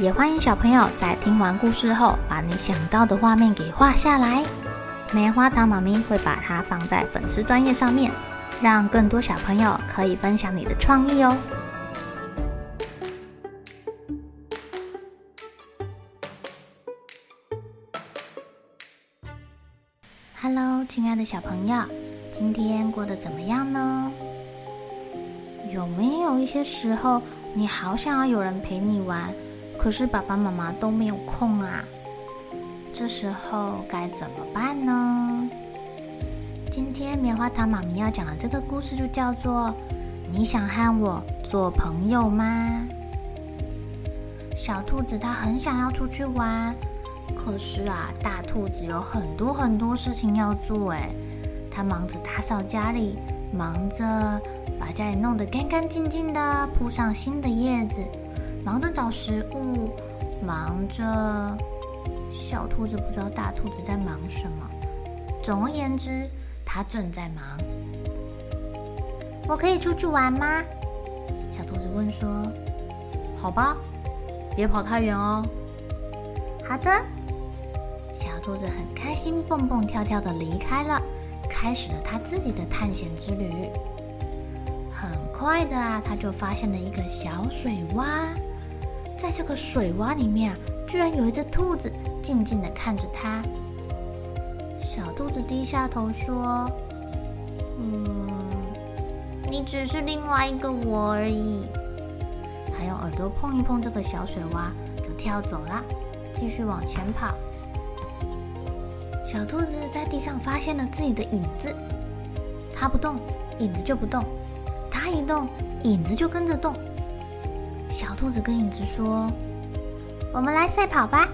也欢迎小朋友在听完故事后，把你想到的画面给画下来。棉花糖妈咪会把它放在粉丝专页上面，让更多小朋友可以分享你的创意哦。Hello，亲爱的小朋友，今天过得怎么样呢？有没有一些时候，你好想要有人陪你玩？可是爸爸妈妈都没有空啊，这时候该怎么办呢？今天棉花糖妈咪要讲的这个故事就叫做“你想和我做朋友吗？”小兔子它很想要出去玩，可是啊，大兔子有很多很多事情要做，哎，它忙着打扫家里，忙着把家里弄得干干净净的，铺上新的叶子。忙着找食物，忙着，小兔子不知道大兔子在忙什么。总而言之，它正在忙。我可以出去玩吗？小兔子问说。好吧，别跑太远哦。好的。小兔子很开心，蹦蹦跳跳的离开了，开始了它自己的探险之旅。很快的啊，它就发现了一个小水洼。在这个水洼里面啊，居然有一只兔子静静的看着它。小兔子低下头说：“嗯，你只是另外一个我而已。”它用耳朵碰一碰这个小水洼，就跳走了，继续往前跑。小兔子在地上发现了自己的影子，它不动，影子就不动；它一动，影子就跟着动。小兔子跟影子说：“我们来赛跑吧。”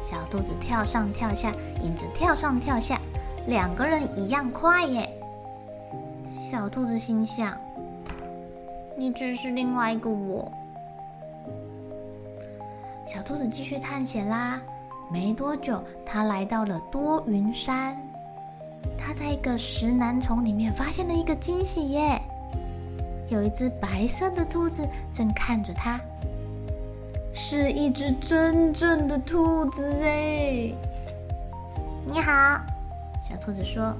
小兔子跳上跳下，影子跳上跳下，两个人一样快耶。小兔子心想：“你只是另外一个我。”小兔子继续探险啦。没多久，它来到了多云山。它在一个石楠丛里面发现了一个惊喜耶！有一只白色的兔子正看着它，是一只真正的兔子哎！你好，小兔子说：“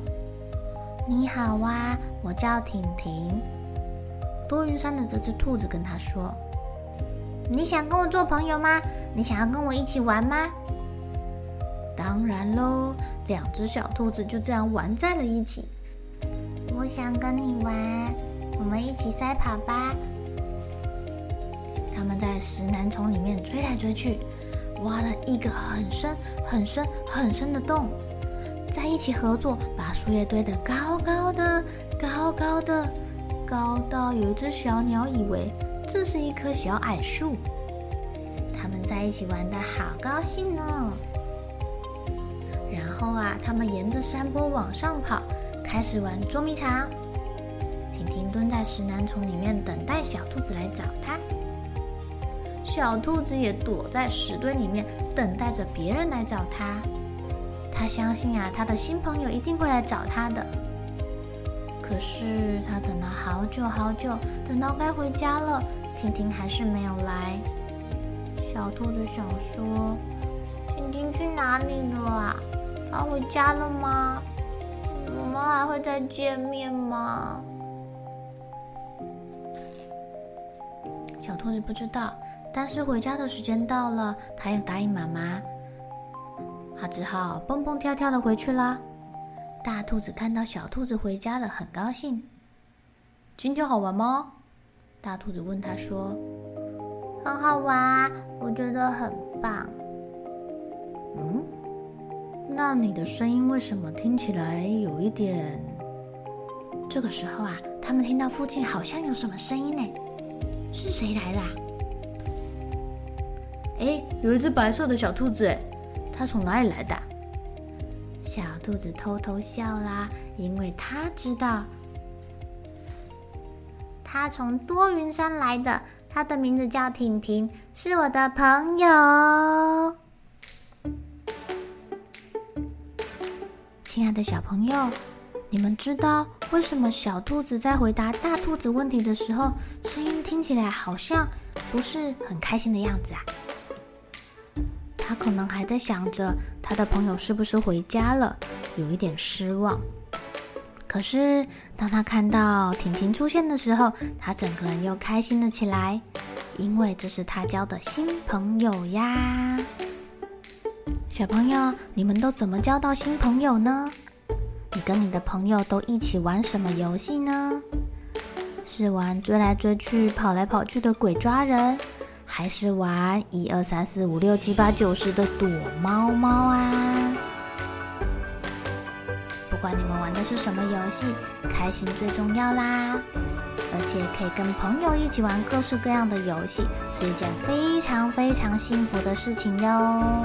你好啊，我叫婷婷。”多云山的这只兔子跟他说：“你想跟我做朋友吗？你想要跟我一起玩吗？”当然喽，两只小兔子就这样玩在了一起。我想跟你玩。一起赛跑吧！他们在石楠丛里面追来追去，挖了一个很深、很深、很深的洞，在一起合作，把树叶堆得高高的、高高的，高到有一只小鸟以为这是一棵小矮树。他们在一起玩得好高兴呢。然后啊，他们沿着山坡往上跑，开始玩捉迷藏。婷蹲在石楠丛里面等待小兔子来找它，小兔子也躲在石堆里面等待着别人来找它。它相信啊，它的新朋友一定会来找它的。可是它等了好久好久，等到该回家了，婷婷还是没有来。小兔子想说：“婷婷去哪里了啊？她回家了吗？我们还会再见面吗？”小兔子不知道，但是回家的时间到了，它要答应妈妈，它只好蹦蹦跳跳的回去啦。大兔子看到小兔子回家了，很高兴。今天好玩吗？大兔子问他说：“很好玩，我觉得很棒。”嗯，那你的声音为什么听起来有一点……这个时候啊，他们听到附近好像有什么声音呢？是谁来啦？哎，有一只白色的小兔子，哎，它从哪里来的？小兔子偷偷笑啦，因为它知道，它从多云山来的，它的名字叫婷婷，是我的朋友。亲爱的小朋友，你们知道为什么小兔子在回答大兔子问题的时候，声音听起来好像不是很开心的样子啊？他可能还在想着他的朋友是不是回家了，有一点失望。可是当他看到婷婷出现的时候，他整个人又开心了起来，因为这是他交的新朋友呀。小朋友，你们都怎么交到新朋友呢？你跟你的朋友都一起玩什么游戏呢？是玩追来追去、跑来跑去的鬼抓人？还是玩一二三四五六七八九十的躲猫猫啊！不管你们玩的是什么游戏，开心最重要啦！而且可以跟朋友一起玩各式各样的游戏，是一件非常非常幸福的事情哟。